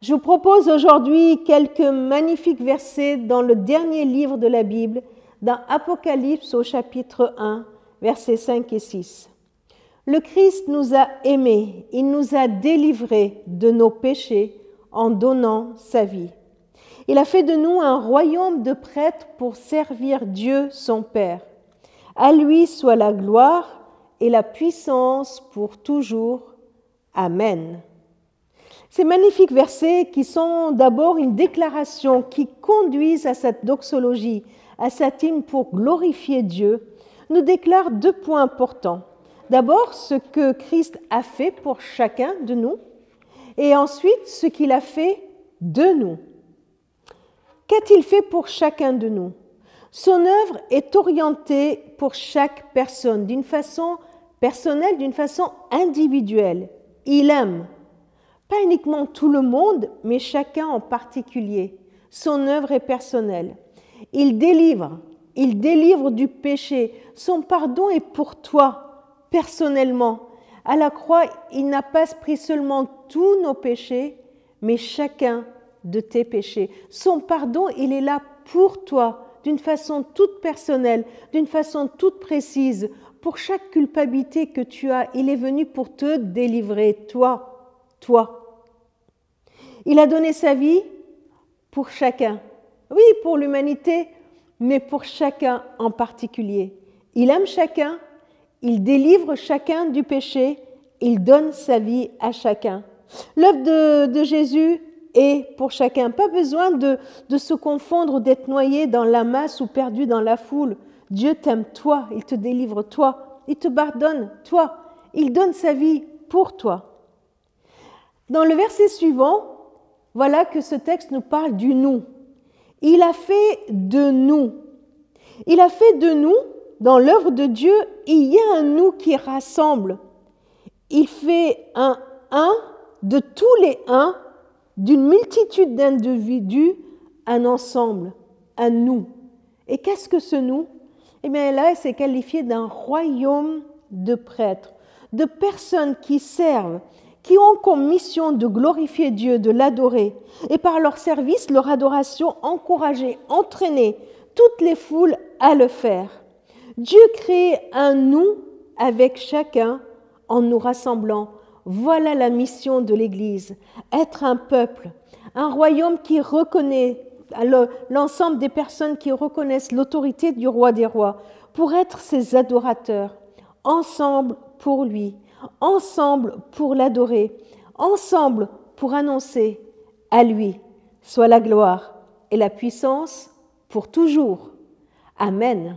Je vous propose aujourd'hui quelques magnifiques versets dans le dernier livre de la Bible, dans Apocalypse au chapitre 1, versets 5 et 6. Le Christ nous a aimés, il nous a délivrés de nos péchés en donnant sa vie. Il a fait de nous un royaume de prêtres pour servir Dieu son Père. À lui soit la gloire et la puissance pour toujours. Amen. Ces magnifiques versets qui sont d'abord une déclaration qui conduisent à cette doxologie, à cette hymne pour glorifier Dieu, nous déclarent deux points importants. D'abord, ce que Christ a fait pour chacun de nous, et ensuite ce qu'il a fait de nous. Qu'a-t-il fait pour chacun de nous? Son œuvre est orientée pour chaque personne d'une façon personnelle, d'une façon individuelle. Il aime, pas uniquement tout le monde, mais chacun en particulier. Son œuvre est personnelle. Il délivre, il délivre du péché. Son pardon est pour toi, personnellement. À la croix, il n'a pas pris seulement tous nos péchés, mais chacun de tes péchés. Son pardon, il est là pour toi, d'une façon toute personnelle, d'une façon toute précise. Pour chaque culpabilité que tu as, il est venu pour te délivrer, toi toi. Il a donné sa vie pour chacun. Oui, pour l'humanité, mais pour chacun en particulier. Il aime chacun, il délivre chacun du péché, il donne sa vie à chacun. L'œuvre de, Jésus est pour chacun. Pas besoin de, de se confondre ou d'être noyé dans la masse ou perdu dans la foule. Dieu t'aime toi, il te délivre toi, il te pardonne toi, il donne sa vie pour toi. Dans le verset suivant, voilà que ce texte nous parle du nous. Il a fait de nous. Il a fait de nous, dans l'œuvre de Dieu, il y a un nous qui rassemble. Il fait un un de tous les uns, d'une multitude d'individus, un ensemble, un nous. Et qu'est-ce que ce nous? Eh bien là, c'est qualifié d'un royaume de prêtres, de personnes qui servent, qui ont comme mission de glorifier Dieu, de l'adorer, et par leur service, leur adoration, encourager, entraîner toutes les foules à le faire. Dieu crée un nous avec chacun en nous rassemblant. Voilà la mission de l'Église, être un peuple, un royaume qui reconnaît l'ensemble des personnes qui reconnaissent l'autorité du roi des rois, pour être ses adorateurs, ensemble pour lui, ensemble pour l'adorer, ensemble pour annoncer à lui soit la gloire et la puissance pour toujours. Amen.